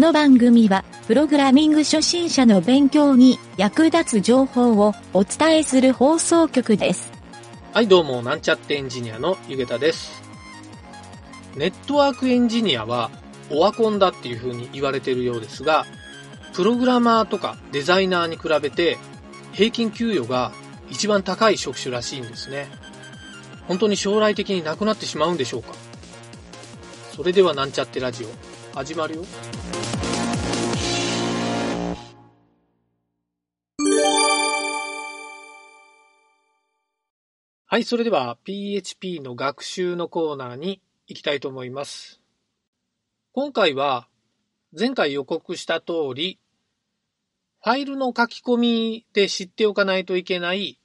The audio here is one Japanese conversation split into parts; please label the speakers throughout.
Speaker 1: この番組は、プログラミング初心者の勉強に役立つ情報をお伝えする放送局です。
Speaker 2: はい、どうも、なんちゃってエンジニアのゆげたです。ネットワークエンジニアは、オワコンだっていう風に言われてるようですが、プログラマーとかデザイナーに比べて、平均給与が一番高い職種らしいんですね。本当に将来的になくなってしまうんでしょうか？それではなんちゃってラジオ、始まるよ。はい、それでは PHP の学習のコーナーに行きたいと思います。今回は前回予告した通り、ファイルの書き込みで知っておかないといけない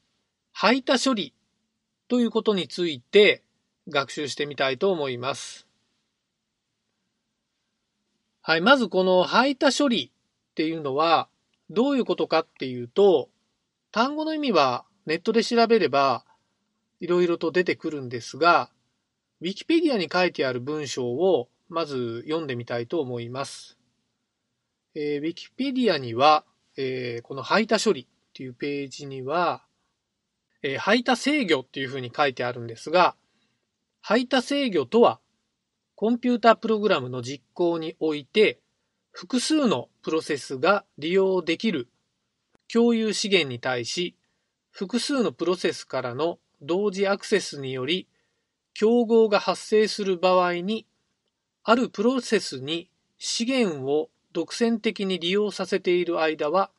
Speaker 2: 排他処理ということについて学習してみたいと思います。はい、まずこの排他処理っていうのはどういうことかっていうと、単語の意味はネットで調べればいろいろと出てくるんですが、ウィキペディアに書いてある文章をまず読んでみたいと思います。えー、ウィキペディアには、えーこの排他処理っていうページには、えー排他制御っていうふうに書いてあるんですが、排他制御とは、コンピュータプログラムの実行において、複数のプロセスが利用できる共有資源に対し、複数のプロセスからの同時アクセスにより、競合が発生する場合に、あるプロセスに資源を独占的に利用させている間は、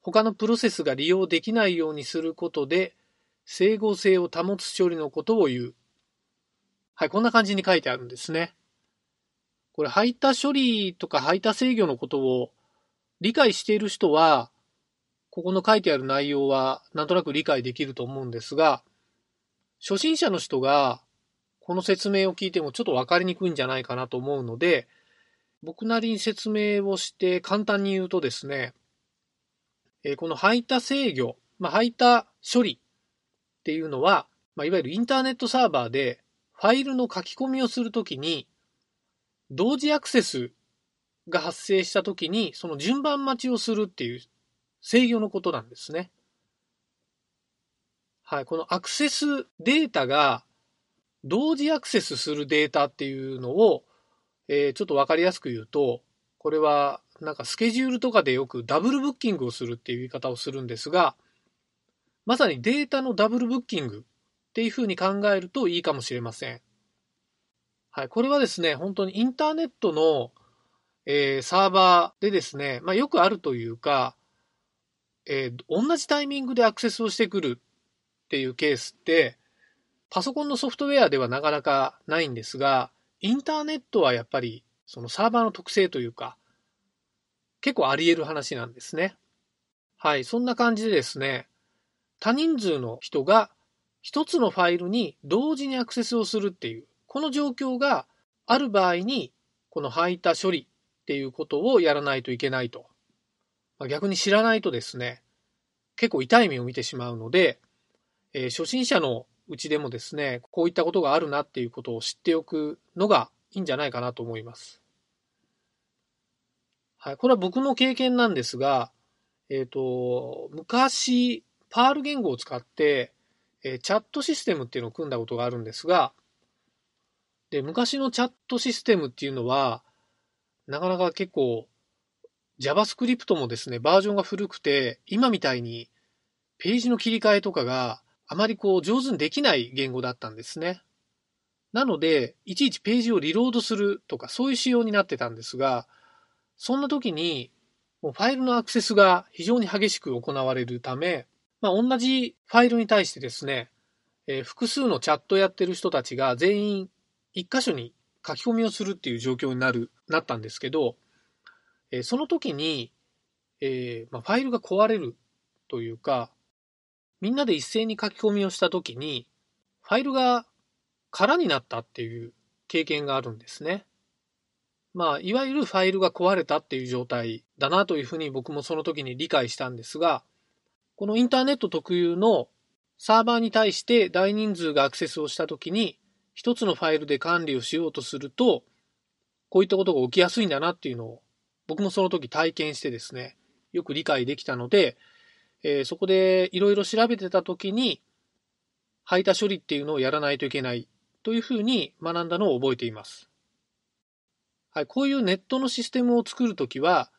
Speaker 2: 他のプロセスが利用できないようにすることで、整合性を保つ処理のことを言う。はい、こんな感じに書いてあるんですね。これ、排他処理とか排他制御のことを理解している人は、ここの書いてある内容はなんとなく理解できると思うんですが、初心者の人がこの説明を聞いてもちょっとわかりにくいんじゃないかなと思うので、僕なりに説明をして簡単に言うとですね、えこの排他制御、まあ、排他処理っていうのは、まあ、いわゆるインターネットサーバーでファイルの書き込みをするときに、同時アクセスが発生したときに、その順番待ちをするっていう制御のことなんですね。はい、このアクセスデータが同時アクセスするデータっていうのを、えーちょっとわかりやすく言うと、これはなんかスケジュールとかでよくダブルブッキングをするっていう言い方をするんですが、まさにデータのダブルブッキングっていうふうに考えるといいかもしれません。はい、これはですね、本当にインターネットの、えーサーバーでですね、まあ、よくあるというか、えー同じタイミングでアクセスをしてくるっていうケースって、パソコンのソフトウェアではなかなかないんですが、インターネットはやっぱりそのサーバーの特性というか、結構あり得る話なんですね。はい、そんな感じでですね、多人数の人が一つのファイルに同時にアクセスをするっていう、この状況がある場合に、この排他処理っていうことをやらないといけないと。まあ逆に知らないとですね、結構痛い目を見てしまうので、えー初心者のうちでもですね、こういったことがあるなっていうことを知っておくのがいいんじゃないかなと思います。はい、これは僕の経験なんですが、えっ、と、昔、パール言語を使って、えチャットシステムっていうのを組んだことがあるんですが、で、昔のチャットシステムっていうのは、なかなか結構、JavaScript もですね、バージョンが古くて、今みたいにページの切り替えとかがあまりこう上手にできない言語だったんですね。なので、いちいちページをリロードするとか、そういう仕様になってたんですが、そんな時に、もうファイルのアクセスが非常に激しく行われるため、まあ、同じファイルに対してですね、えー複数のチャットやってる人たちが全員一箇所に書き込みをするっていう状況になる、なったんですけど、えーその時に、えーまあ、ファイルが壊れるというか、みんなで一斉に書き込みをした時に、ファイルが空になったっていう経験があるんですね。まあ、いわゆるファイルが壊れたっていう状態だなというふうに僕もその時に理解したんですが、このインターネット特有のサーバーに対して大人数がアクセスをした時に、一つのファイルで管理をしようとすると、こういったことが起きやすいんだなっていうのを僕もその時体験してですね、よく理解できたので、えー、そこでいろいろ調べてた時に、排他処理っていうのをやらないといけないというふうに学んだのを覚えています。はい、こういうネットのシステムを作るときは、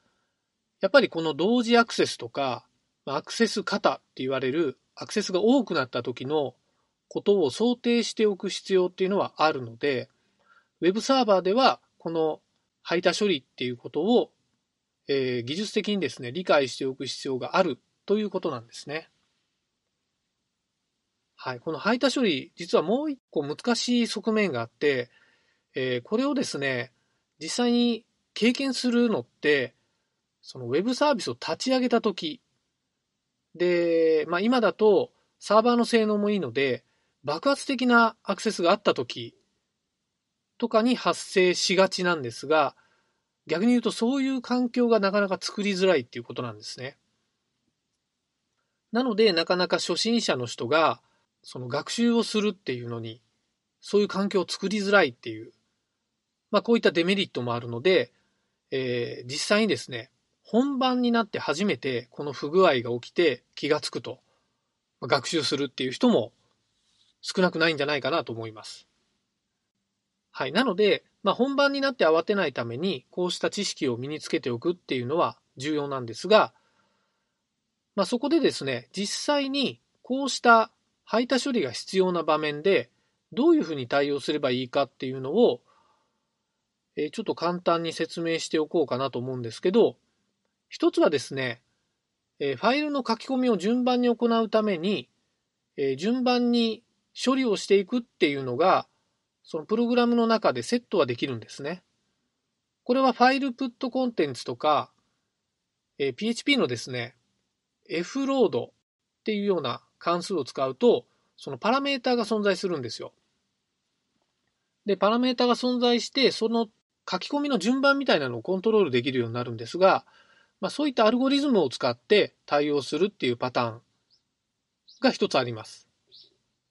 Speaker 2: やっぱりこの同時アクセスとか、アクセス型って言われるアクセスが多くなった時のことを想定しておく必要っていうのはあるので、ウェブサーバーではこの排他処理っていうことを、えー、技術的にですね、理解しておく必要があるということなんですね。はい。この排他処理、実はもう一個難しい側面があって、えー、これをですね、実際に経験するのって、そのウェブサービスを立ち上げたとき、で、まあ今だとサーバーの性能もいいので、爆発的なアクセスがあった時とかに発生しがちなんですが、逆に言うとそういう環境がなかなか作りづらいっていうことなんですね。なので、なかなか初心者の人が、その学習をするっていうのに、そういう環境を作りづらいっていう、まあこういったデメリットもあるので、えー、実際にですね、本番になって初めてこの不具合が起きて気がつくと、学習するっていう人も少なくないんじゃないかなと思います。はい。なので、まあ、本番になって慌てないために、こうした知識を身につけておくっていうのは重要なんですが、まあ、そこでですね、実際にこうした排他処理が必要な場面で、どういうふうに対応すればいいかっていうのを、え、ちょっと簡単に説明しておこうかなと思うんですけど、一つはですね、え、ファイルの書き込みを順番に行うために、え、順番に処理をしていくっていうのが、そのプログラムの中でセットはできるんですね。これはファイルプットコンテンツとか、え、PHP のですね、fload っていうような関数を使うと、そのパラメータが存在するんですよ。で、パラメータが存在して、その書き込みの順番みたいなのをコントロールできるようになるんですが、まあ、そういったアルゴリズムを使って対応するっていうパターンが一つあります。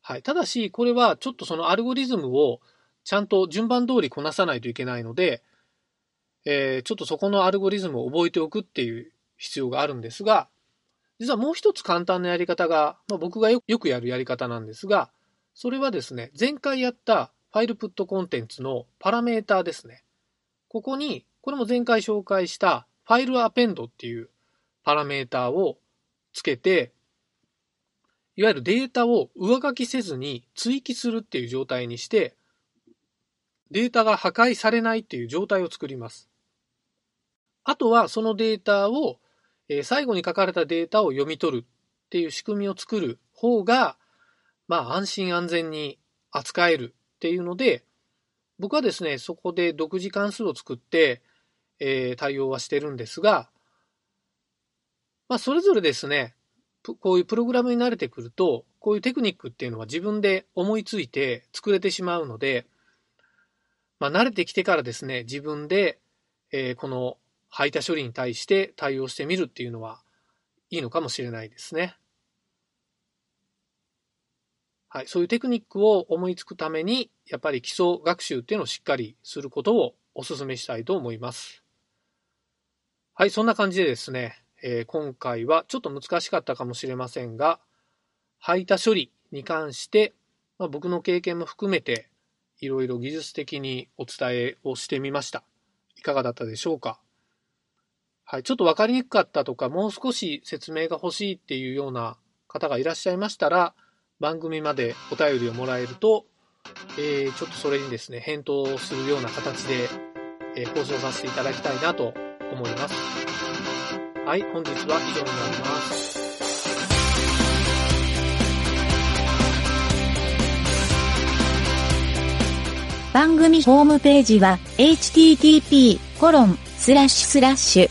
Speaker 2: はい。ただし、これはちょっとそのアルゴリズムをちゃんと順番通りこなさないといけないので、えー、ちょっとそこのアルゴリズムを覚えておくっていう必要があるんですが、実はもう一つ簡単なやり方が、まあ、僕がよくやるやり方なんですが、それはですね、前回やったファイルプットコンテンツのパラメーターですね。ここに、これも前回紹介したファイルアペンドっていうパラメーターをつけて、いわゆるデータを上書きせずに追記するっていう状態にして、データが破壊されないっていう状態を作ります。あとはそのデータを、え最後に書かれたデータを読み取るっていう仕組みを作る方が、まあ安心安全に扱えるっていうので、僕はですね、そこで独自関数を作って、えー、対応はしてるんですが、まあそれぞれですね、こういうプログラムに慣れてくると、こういうテクニックっていうのは自分で思いついて作れてしまうので、まあ、慣れてきてからですね、自分で、えー、この排他処理に対して対応してみるっていうのはいいのかもしれないですね。はい、そういうテクニックを思いつくために、やっぱり基礎学習っていうのをしっかりすることをお勧めしたいと思います。はい、そんな感じでですね、えー、今回はちょっと難しかったかもしれませんが、排他処理に関して、まあ、僕の経験も含めて、いろいろ技術的にお伝えをしてみました。いかがだったでしょうか？はい、ちょっとわかりにくかったとか、もう少し説明が欲しいっていうような方がいらっしゃいましたら、番組までお便りをもらえると、えー、ちょっとそれにですね、返答するような形で、えー、放送させていただきたいなと思います。はい、本日は以上になります。
Speaker 1: 番組ホームページは http コロンスラッシュスラッシュ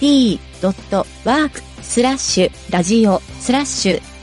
Speaker 1: mynt.work スラッシュラジオスラッシュ